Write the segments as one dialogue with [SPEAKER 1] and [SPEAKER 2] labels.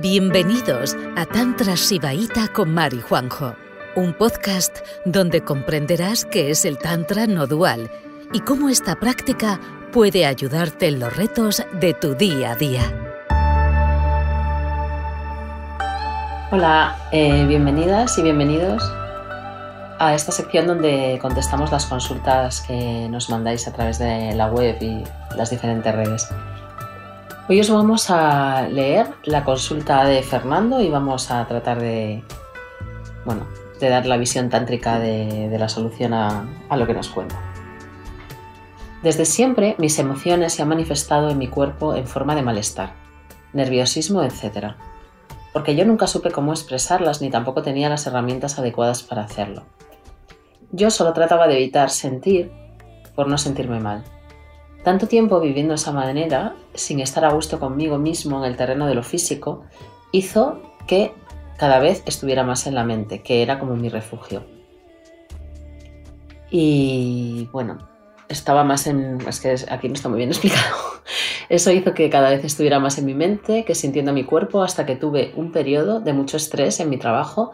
[SPEAKER 1] Bienvenidos a Tantra Sibaíta con Mari Juanjo, un podcast donde comprenderás qué es el Tantra no dual y cómo esta práctica puede ayudarte en los retos de tu día a día.
[SPEAKER 2] Hola, eh, bienvenidas y bienvenidos a esta sección donde contestamos las consultas que nos mandáis a través de la web y las diferentes redes. Hoy os vamos a leer la consulta de Fernando y vamos a tratar de, bueno, de dar la visión tántrica de, la solución a, a lo que nos cuenta. Desde siempre mis emociones se han manifestado en mi cuerpo en forma de malestar, nerviosismo, etc. Porque yo nunca supe cómo expresarlas ni tampoco tenía las herramientas adecuadas para hacerlo. Yo solo trataba de evitar sentir por no sentirme mal. Tanto tiempo viviendo esa manera, sin estar a gusto conmigo mismo en el terreno de lo físico, hizo que cada vez estuviera más en la mente, que era como mi refugio. Y bueno, estaba más en... Es que aquí no está muy bien explicado. Eso hizo que cada vez estuviera más en mi mente, que sintiendo mi cuerpo, hasta que tuve un periodo de mucho estrés en mi trabajo,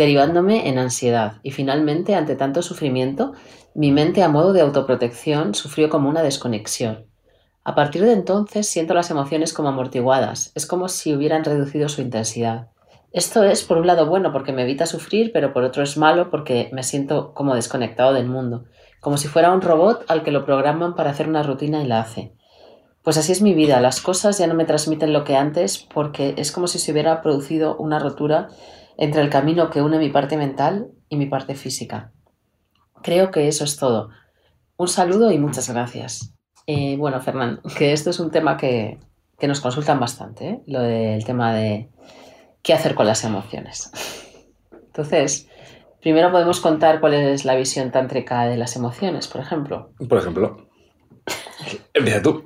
[SPEAKER 2] derivándome en ansiedad. Y finalmente, ante tanto sufrimiento, mi mente a modo de autoprotección sufrió como una desconexión. A partir de entonces siento las emociones como amortiguadas, es como si hubieran reducido su intensidad. Esto es por un lado bueno porque me evita sufrir, pero por otro es malo porque me siento como desconectado del mundo, como si fuera un robot al que lo programan para hacer una rutina y la hace. Pues así es mi vida, las cosas ya no me transmiten lo que antes porque es como si se hubiera producido una rotura entre el camino que une mi parte mental y mi parte física. Creo que eso es todo. Un saludo y muchas gracias. Eh, bueno, Fernando, que esto es un tema que, nos consultan bastante, ¿eh? lo del tema de qué hacer con las emociones. Entonces, primero podemos contar cuál es la visión tántrica de las emociones, por ejemplo.
[SPEAKER 3] Por ejemplo. Empieza tú.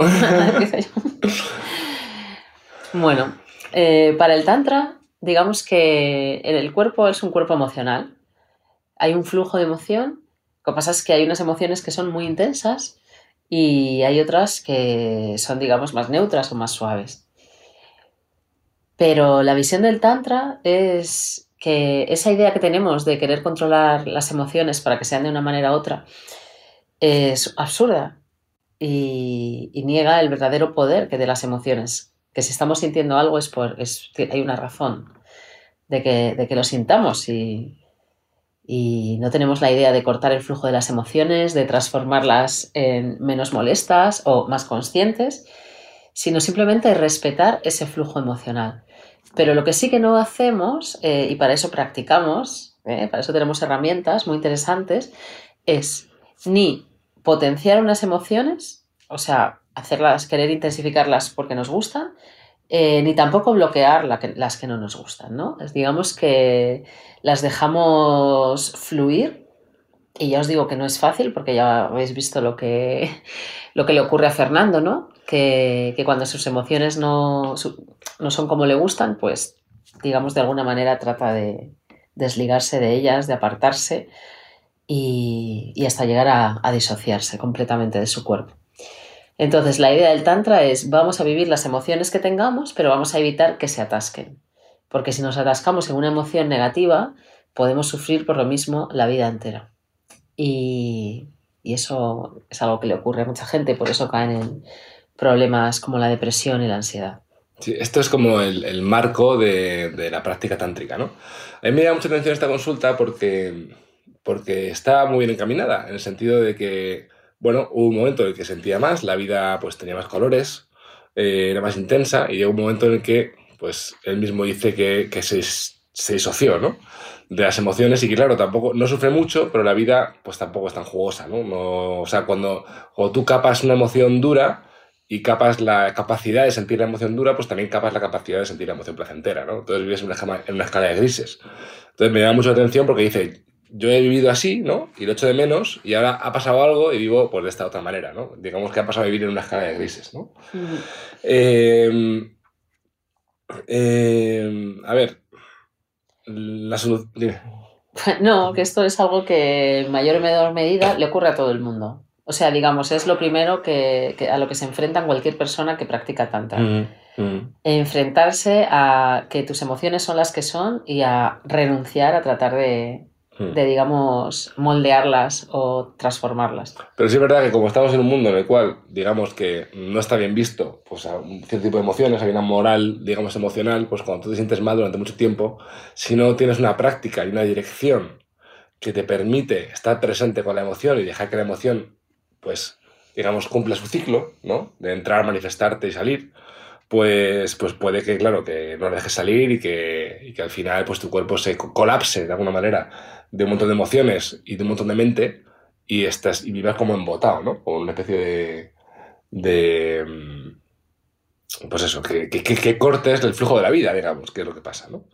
[SPEAKER 2] bueno, eh, para el Tantra, digamos que el cuerpo es un cuerpo emocional. Hay un flujo de emoción lo que pasa es que hay unas emociones que son muy intensas y hay otras que son, digamos, más neutras o más suaves. Pero la visión del Tantra es que esa idea que tenemos de querer controlar las emociones para que sean de una manera u otra es absurda y, niega el verdadero poder que de las emociones. Que si estamos sintiendo algo es por, hay una razón de que, de que lo sintamos y, y no tenemos la idea de cortar el flujo de las emociones, de transformarlas en menos molestas o más conscientes, sino simplemente respetar ese flujo emocional. Pero lo que sí que no hacemos, eh, y para eso practicamos, eh, para eso tenemos herramientas muy interesantes, es ni potenciar unas emociones, o sea, hacerlas, querer intensificarlas porque nos gustan, eh, ni tampoco bloquear las que no nos gustan, ¿no? digamos que las dejamos fluir y ya os digo que no es fácil porque ya habéis visto lo que, lo que le ocurre a Fernando, ¿no? Que, cuando sus emociones no, no, son como le gustan, pues digamos de alguna manera trata de desligarse de ellas, de apartarse y, hasta llegar a disociarse completamente de su cuerpo. Entonces, la idea del Tantra es vamos a vivir las emociones que tengamos, pero vamos a evitar que se atasquen. Porque si nos atascamos en una emoción negativa, podemos sufrir por lo mismo la vida entera. Y, eso es algo que le ocurre a mucha gente, por eso caen en problemas como la depresión y la ansiedad.
[SPEAKER 3] Sí, esto es como el, marco de, la práctica tántrica, ¿no? A mí me llama mucha atención esta consulta porque, porque está muy bien encaminada, en el sentido de que bueno, hubo un momento en el que sentía más, la vida pues tenía más colores, eh, era más intensa y llegó un momento en el que pues él mismo dice que, se, se, disoció, ¿no? De las emociones y que claro, tampoco, no sufre mucho, pero la vida pues tampoco es tan jugosa, ¿no? o sea, cuando, tú capas una emoción dura, y capas la capacidad de sentir la emoción dura, pues también capas la capacidad de sentir la emoción placentera, ¿no? Entonces vives en una, en una escala de grises. Entonces me llama mucho la atención porque dice, yo he vivido así, ¿no? Y lo echo de menos, y ahora ha pasado algo y vivo pues, de esta otra manera, ¿no? Digamos que ha pasado a vivir en una escala de grises, ¿no? Em, em, a ver, la salud.
[SPEAKER 2] No, que esto es algo que en mayor o menor medida le ocurre a todo el mundo. O sea, digamos, es lo primero que, a lo que se enfrenta cualquier persona que practica tantra.
[SPEAKER 3] Mm.
[SPEAKER 2] enfrentarse a que tus emociones son las que son y a renunciar a tratar de. De, digamos, moldearlas o transformarlas.
[SPEAKER 3] Pero sí es verdad que como estamos en un mundo en el cual, digamos que no está bien visto, pues a un cierto tipo de emociones, hay una moral, digamos, emocional, pues cuando tú te sientes mal durante mucho tiempo, si no tienes una práctica y una dirección que te permite estar presente con la emoción y dejar que la emoción, pues, digamos, cumpla su ciclo, ¿no? De entrar, manifestarte y salir, pues, pues puede que, claro, que no la dejes salir y que, y que al final, pues tu cuerpo se co- colapse de alguna manera de un montón de emociones y de un montón de mente y estás y vivas como embotado, ¿no? Como una especie de, de mm, pues eso, que, que, que- cortes el flujo de la vida, digamos, que es lo que pasa, ¿no?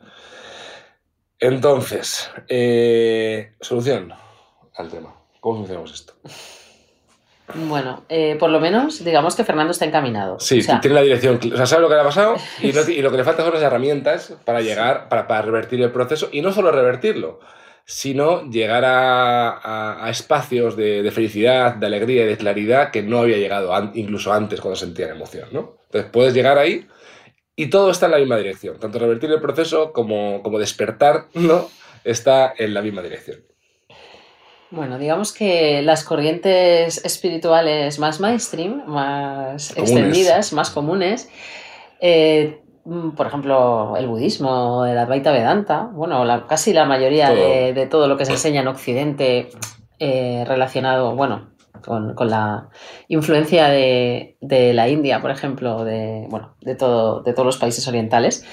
[SPEAKER 3] Entonces, eh, solución al tema. ¿Cómo solucionamos esto?
[SPEAKER 2] Bueno, eh, por lo menos digamos que Fernando está encaminado.
[SPEAKER 3] Sí,
[SPEAKER 2] O sea,
[SPEAKER 3] tiene la dirección, o sea, sabe lo que le ha pasado y, no y lo que le falta son las herramientas para llegar, para, para revertir el proceso y no solo revertirlo, sino llegar a, a- a espacios de, de felicidad, de alegría y de claridad que no había llegado an- incluso antes cuando sentía la emoción, ¿no? Entonces puedes llegar ahí y todo está en la misma dirección, tanto revertir el proceso como, como despertar, ¿no? Está en la misma dirección.
[SPEAKER 2] Bueno, digamos que las corrientes espirituales más mainstream, más
[SPEAKER 3] Comunes.
[SPEAKER 2] extendidas, más comunes, eh, por ejemplo, el budismo, el Advaita Vedanta, bueno, la- casi la mayoría
[SPEAKER 3] Todo.
[SPEAKER 2] de, de todo lo que se enseña en Occidente eh, relacionado, bueno, con, con la influencia de, de la India, por ejemplo, de, bueno, de, todo, de todos los países orientales,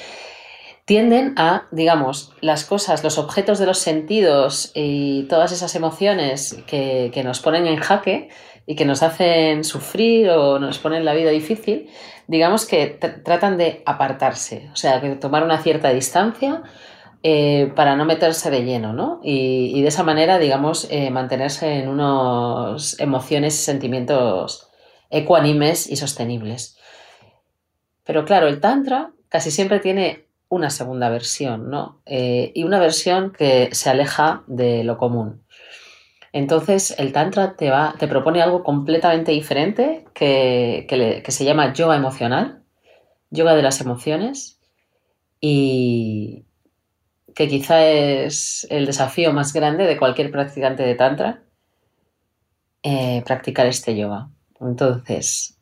[SPEAKER 2] tienden a, digamos, las cosas, los objetos de los sentidos y todas esas emociones que, que nos ponen en jaque y que nos hacen sufrir o nos ponen la vida difícil, digamos que tr- tratan de apartarse, o sea, que tomar una cierta distancia eh, para no meterse de lleno, ¿no? Y, y de esa manera, digamos, eh, mantenerse en unos emociones y sentimientos ecuánimes y sostenibles. Pero claro, el Tantra casi siempre tiene una segunda versión, ¿no? Eh, y una versión que se aleja de lo común. Entonces, el Tantra te, va, te propone algo completamente diferente que, que se llama yoga emocional, yoga de las emociones, y que quizá es el desafío más grande de cualquier practicante de Tantra, eh, practicar este yoga. Entonces,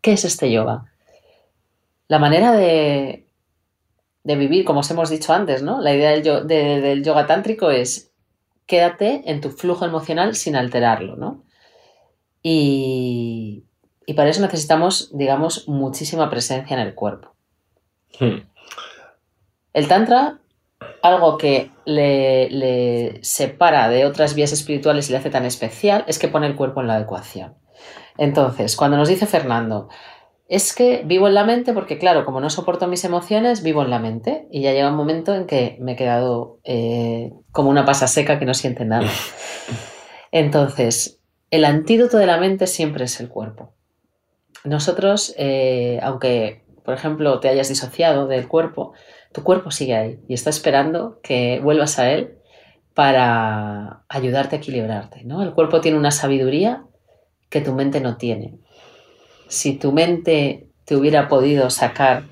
[SPEAKER 2] ¿qué es este yoga? La manera de, de vivir, como os hemos dicho antes, ¿no? La idea del yoga tántrico es quédate en tu flujo emocional sin alterarlo, ¿no? Y, y para eso necesitamos, digamos, muchísima presencia en el cuerpo.
[SPEAKER 3] Hmm.
[SPEAKER 2] El Tantra, algo que le, le separa de otras vías espirituales y le hace tan especial, es que pone el cuerpo en la ecuación. Entonces, cuando nos dice Fernando, es que vivo en la mente porque, claro, como no soporto mis emociones, vivo en la mente. Y ya llega un momento en que me he quedado eh, como una pasa seca que no siente nada. Entonces, el antídoto de la mente siempre es el cuerpo. Nosotros, eh, aunque, por ejemplo, te hayas disociado del cuerpo, tu cuerpo sigue ahí y está esperando que vuelvas a él para ayudarte a equilibrarte. ¿no? El cuerpo tiene una sabiduría que tu mente no tiene. Si tu mente te hubiera podido sacar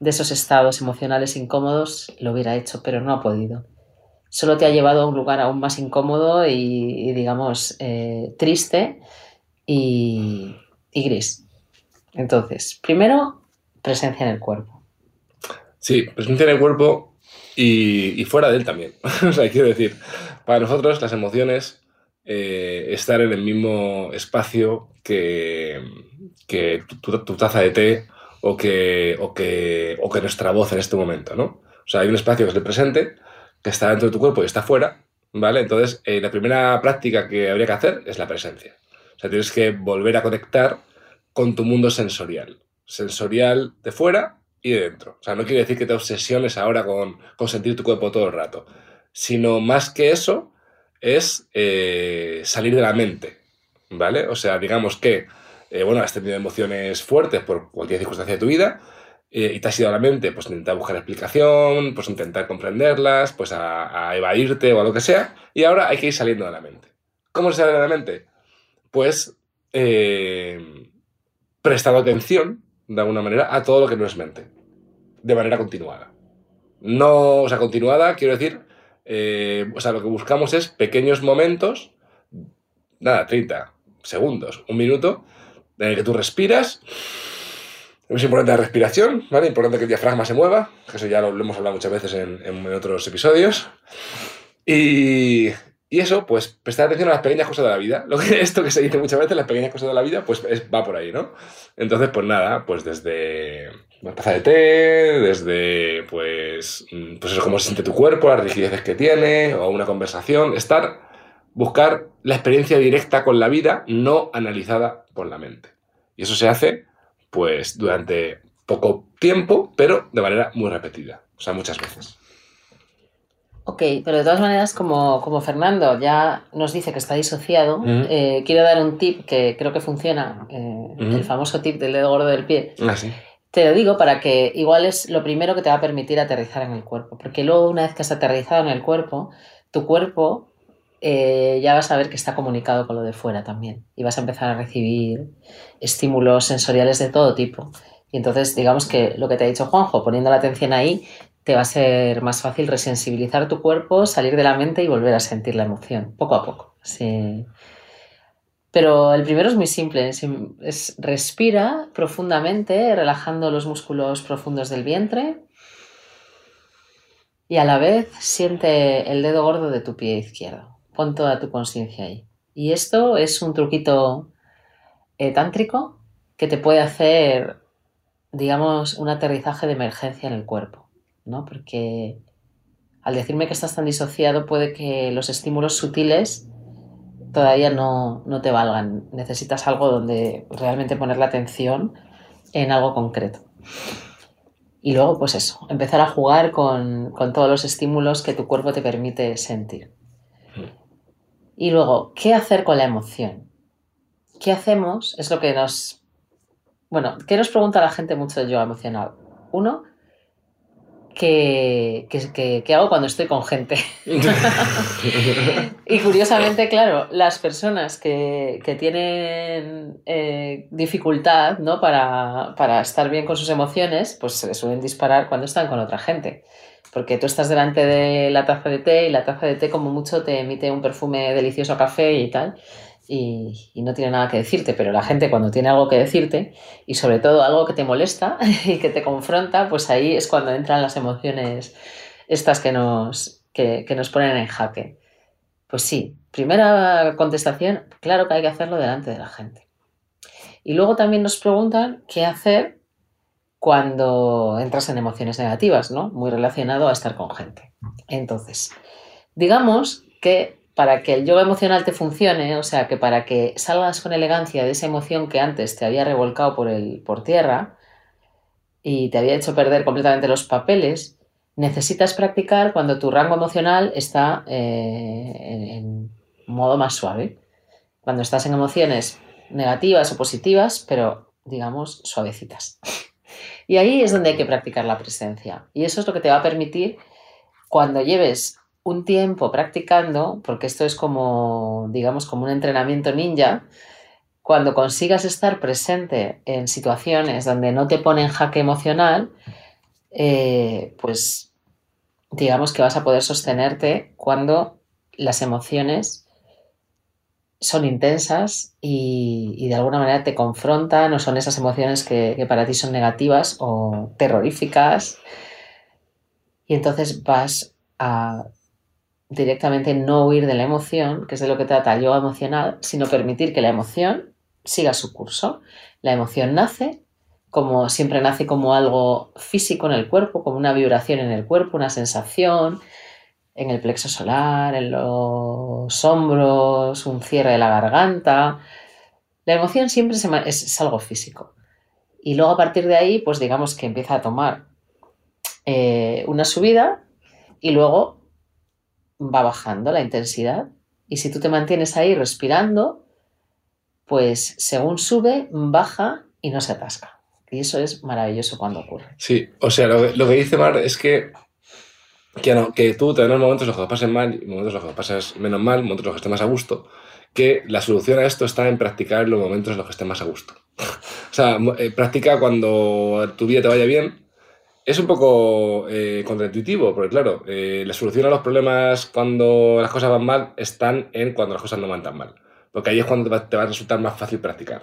[SPEAKER 2] de esos estados emocionales incómodos, lo hubiera hecho, pero no ha podido. Solo te ha llevado a un lugar aún más incómodo y, digamos, eh, triste y, gris. Entonces, primero, presencia en el cuerpo.
[SPEAKER 3] Sí, presencia en el cuerpo y, y fuera de él también. o sea, quiero decir, para nosotros las emociones, eh, estar en el mismo espacio que, que tu, taza de té o que, o, que, o que nuestra voz en este momento, ¿no? O sea, hay un espacio que es el presente, que está dentro de tu cuerpo y está fuera, ¿vale? Entonces, eh, la primera práctica que habría que hacer es la presencia. O sea, tienes que volver a conectar con tu mundo sensorial. Sensorial de fuera y de dentro. O sea, no quiere decir que te obsesiones ahora con, con sentir tu cuerpo todo el rato, sino más que eso es eh, salir de la mente, ¿vale? O sea, digamos que, eh, bueno, has tenido emociones fuertes por cualquier circunstancia de tu vida eh, y te has ido a la mente, pues intentar buscar explicación, pues intentar comprenderlas, pues a, evadirte o a lo que sea, y ahora hay que ir saliendo de la mente. ¿Cómo se sale de la mente? Pues eh, prestando atención de alguna manera, a todo lo que no es mente, de manera continuada. No, o sea, continuada, quiero decir, eh, o sea, lo que buscamos es pequeños momentos, nada, 30 segundos, un minuto, en el que tú respiras. Es importante la respiración, ¿vale? Importante que el diafragma se mueva, que eso ya lo, hemos hablado muchas veces en, en otros episodios. Y, y eso, pues prestar atención a las pequeñas cosas de la vida. Lo que, esto que se dice muchas veces, las pequeñas cosas de la vida, pues va por ahí, ¿no? Entonces, pues nada, pues desde una taza de té, desde, pues, mm, pues eso, cómo se siente tu cuerpo, las rigideces que tiene, o una conversación, estar, buscar la experiencia directa con la vida, no analizada por la mente. Y eso se hace, pues, durante poco tiempo, pero de manera muy repetida, o sea, muchas veces.
[SPEAKER 2] Ok, pero de todas maneras, como, como Fernando ya nos dice que está disociado, eh, quiero dar un tip que creo que funciona, eh, el famoso tip del dedo gordo del pie.
[SPEAKER 3] Ah,
[SPEAKER 2] Te lo digo para que igual es lo primero que te va a permitir aterrizar en el cuerpo, porque luego una vez que has aterrizado en el cuerpo, tu cuerpo eh, ya vas a ver que está comunicado con lo de fuera también y vas a empezar a recibir estímulos sensoriales de todo tipo. Y entonces, digamos que lo que te ha dicho Juanjo, poniendo la atención ahí, te va a ser más fácil resensibilizar tu cuerpo, salir de la mente y volver a sentir la emoción, poco a poco. Sí. Pero el primero es muy simple, es, respira profundamente, relajando los músculos profundos del vientre y a la vez siente el dedo gordo de tu pie izquierdo. Pon toda tu conciencia ahí. Y esto es un truquito eh, tántrico que te puede hacer, digamos, un aterrizaje de emergencia en el cuerpo. ¿no? Porque al decirme que estás tan disociado puede que los estímulos sutiles todavía no, te valgan. Necesitas algo donde realmente poner la atención en algo concreto. Y luego, pues eso, empezar a jugar con, con todos los estímulos que tu cuerpo te permite sentir. Y luego, ¿qué hacer con la emoción? ¿Qué hacemos? Es lo que nos... Bueno, ¿qué nos pregunta la gente mucho de yoga emocional? Uno, que, hago cuando estoy con gente. y curiosamente, claro, las personas que, tienen eh, dificultad ¿no? para, para, estar bien con sus emociones, pues se suelen disparar cuando están con otra gente. Porque tú estás delante de la taza de té y la taza de té como mucho te emite un perfume delicioso a café y tal y, no tiene nada que decirte, pero la gente cuando tiene algo que decirte y sobre todo algo que te molesta y que te confronta, pues ahí es cuando entran las emociones estas que nos, que, nos ponen en jaque. Pues sí, primera contestación, claro que hay que hacerlo delante de la gente. Y luego también nos preguntan qué hacer cuando entras en emociones negativas, ¿no? Muy relacionado a estar con gente. Entonces, digamos que para que el yoga emocional te funcione, o sea, que para que salgas con elegancia de esa emoción que antes te había revolcado por, el, por tierra y te había hecho perder completamente los papeles, necesitas practicar cuando tu rango emocional está eh, en, modo más suave. Cuando estás en emociones negativas o positivas, pero digamos suavecitas. Y ahí es donde hay que practicar la presencia. Y eso es lo que te va a permitir cuando lleves un tiempo practicando, porque esto es como, digamos, como un entrenamiento ninja, cuando consigas estar presente en situaciones donde no te ponen jaque emocional, eh, pues digamos que vas a poder sostenerte cuando las emociones son intensas y, de alguna manera te confrontan o son esas emociones que, para ti son negativas o terroríficas. Y entonces vas a directamente no huir de la emoción, que es de lo que trata el yoga emocional, sino permitir que la emoción siga su curso. La emoción nace, como siempre nace como algo físico en el cuerpo, como una vibración en el cuerpo, una sensación en el plexo solar, en los hombros, un cierre de la garganta. La emoción siempre es, algo físico. Y luego a partir de ahí, pues digamos que empieza a tomar eh, una subida y luego va bajando la intensidad. Y si tú te mantienes ahí respirando, pues según sube, baja y no se atasca. Y eso es maravilloso cuando ocurre.
[SPEAKER 3] Sí, o sea, lo, que dice Mar es que, que, no, que tú tendrás momentos en los que lo pases mal, momentos en los que lo pasas menos mal, momentos en los que estés más a gusto, que la solución a esto está en practicar los momentos en los que estés más a gusto. o sea, eh, practica cuando tu vida te vaya bien. Es un poco eh, contraintuitivo, porque claro, eh, la solución a los problemas cuando las cosas van mal están en cuando las cosas no van tan mal. Porque ahí es cuando te va, a resultar más fácil practicar.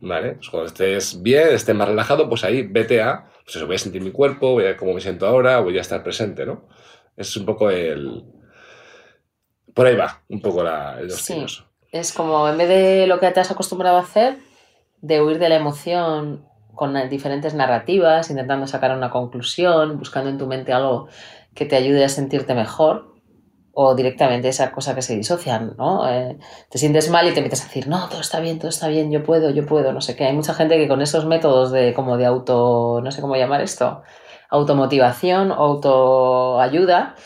[SPEAKER 3] ¿Vale? Pues cuando estés bien, estés más relajado, pues ahí vete a, pues eso, voy a sentir mi cuerpo, voy a cómo me siento ahora, voy a estar presente, ¿no? Es un poco el... Por ahí va, un poco la, el
[SPEAKER 2] sí. Es como en vez de lo que te has acostumbrado a hacer, de huir de la emoción con diferentes narrativas, intentando sacar una conclusión, buscando en tu mente algo que te ayude a sentirte mejor, o directamente esa cosa que se disocian, ¿no? Eh, te sientes mal y te metes a decir, no, todo está bien, todo está bien, yo puedo, yo puedo, no sé qué. Hay mucha gente que con esos métodos de como de auto, no sé cómo llamar esto, automotivación, autoayuda,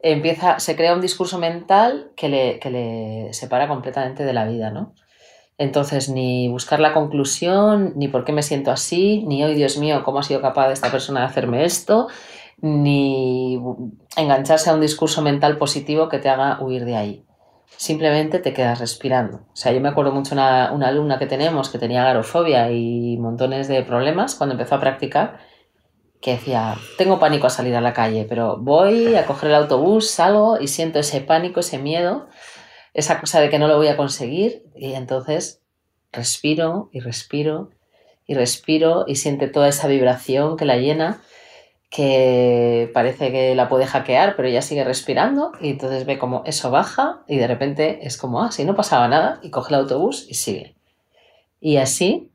[SPEAKER 2] empieza, se crea un discurso mental que le, que le separa completamente de la vida, ¿no? Entonces, ni buscar la conclusión, ni por qué me siento así, ni, hoy Dios mío, cómo ha sido capaz esta persona de hacerme esto, ni engancharse a un discurso mental positivo que te haga huir de ahí. Simplemente te quedas respirando. O sea, yo me acuerdo mucho una, una alumna que tenemos que tenía garofobia y montones de problemas cuando empezó a practicar, que decía, tengo pánico a salir a la calle, pero voy a coger el autobús, salgo y siento ese pánico, ese miedo, esa cosa de que no lo voy a conseguir y entonces respiro y respiro y respiro y siente toda esa vibración que la llena que parece que la puede hackear, pero ella sigue respirando y entonces ve como eso baja y de repente es como, ah, si no pasaba nada y coge el autobús y sigue. Y así,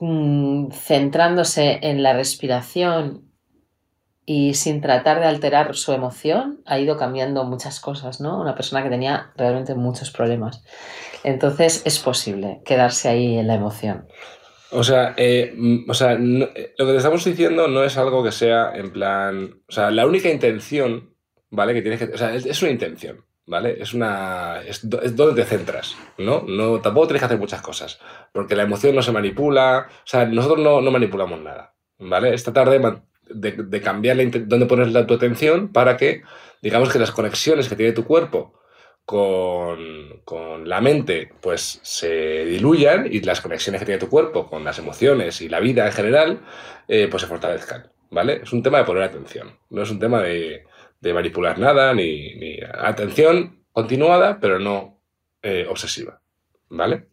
[SPEAKER 2] mm, centrándose en la respiración y sin tratar de alterar su emoción, ha ido cambiando muchas cosas, ¿no? Una persona que tenía realmente muchos problemas. Entonces es posible quedarse ahí en la emoción.
[SPEAKER 3] O sea, eh, o sea eh, lo que te estamos diciendo no es algo que sea en plan. O sea, la única intención, ¿vale? Que tienes que. O sea, es, una intención, ¿vale? Es una. Es, donde te centras, ¿no? no Tampoco tienes que hacer muchas cosas. Porque la emoción no se manipula. O sea, nosotros no, no manipulamos nada, ¿vale? Esta tarde de, de cambiar la, dónde pones la, tu atención para que, digamos que las conexiones que tiene tu cuerpo con, la mente pues se diluyan y las conexiones que tiene tu cuerpo con las emociones y la vida en general eh, pues se fortalezcan, ¿vale? Es un tema de poner atención, no es un tema de, manipular nada ni, atención continuada pero no eh, obsesiva, ¿vale?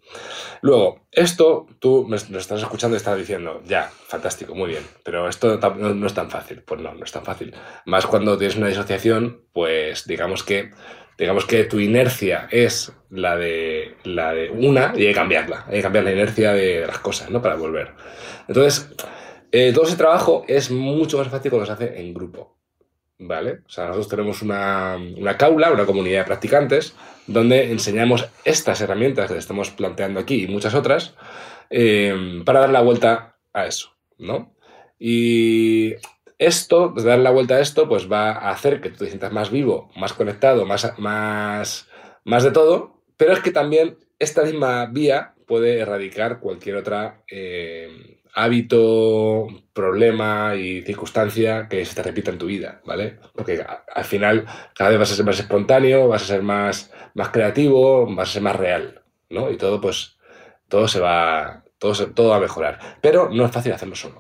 [SPEAKER 3] Luego, esto tú me, estás escuchando y estás diciendo, ya, fantástico, muy bien, pero esto no, no es tan fácil. Pues no, no es tan fácil. Más cuando tienes una disociación, pues digamos que digamos que tu inercia es la de, la de una y hay que cambiarla, hay que cambiar la inercia de las cosas, ¿no? Para volver. Entonces, eh, todo ese trabajo es mucho más fácil cuando se hace en grupo, ¿vale? O sea, nosotros tenemos una, una caula, una comunidad de practicantes, donde enseñamos estas herramientas que estamos planteando aquí y muchas otras, eh, para dar la vuelta a eso, ¿no? Y esto, dar la vuelta a esto, pues va a hacer que tú te sientas más vivo, más conectado, más, más, más de todo, pero es que también esta misma vía puede erradicar cualquier otra eh, hábito, problema y circunstancia que se te repita en tu vida, ¿vale? Porque al final cada vez vas a ser más espontáneo, vas a ser más, más creativo, vas a ser más real, ¿no? Y todo, pues, todo se va, todo, todo va a mejorar. Pero no es fácil hacerlo solo.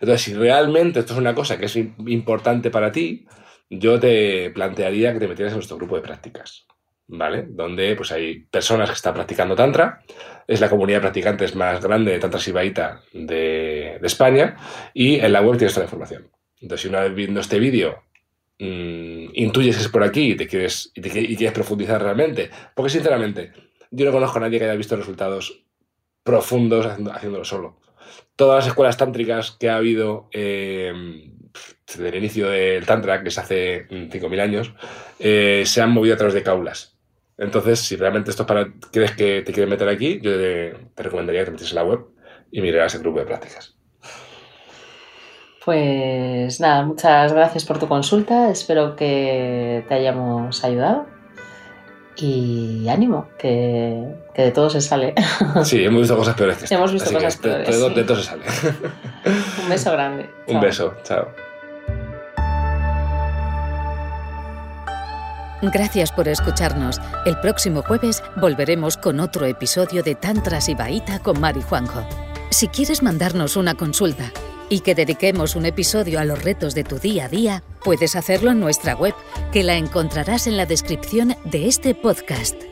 [SPEAKER 3] Entonces, si realmente esto es una cosa que es importante para ti, yo te plantearía que te metieras en nuestro grupo de prácticas, ¿vale? Donde pues hay personas que están practicando Tantra, es la comunidad de practicantes más grande de Tantra Sibaita de, España, y en la web tienes toda la información. Entonces, si una vez viendo este vídeo mmm, intuyes que es por aquí y, te quieres, y, quieres profundizar realmente, porque sinceramente, yo no conozco a nadie que haya visto resultados profundos haciéndolo solo todas las escuelas tántricas que ha habido eh, desde el inicio del Tantra, que se hace 5.000 años, eh, se han movido a través de caulas. Entonces, si realmente esto es para, crees que te quieres meter aquí, yo te, recomendaría que te metieses en la web y miraras el grupo de prácticas.
[SPEAKER 2] Pues nada, muchas gracias por tu consulta. Espero que te hayamos ayudado. Y ánimo, que, de todo se sale.
[SPEAKER 3] Sí, hemos visto cosas peores que esto.
[SPEAKER 2] Hemos visto cosas peores.
[SPEAKER 3] De, todo se sale.
[SPEAKER 2] Un beso grande.
[SPEAKER 3] Un beso, chao.
[SPEAKER 1] Gracias por escucharnos. El próximo jueves volveremos con otro episodio de Tantra Baita con Mari Juanjo. Si quieres mandarnos una consulta y que dediquemos un episodio a los retos de tu día a día, puedes hacerlo en nuestra web, que la encontrarás en la descripción de este podcast.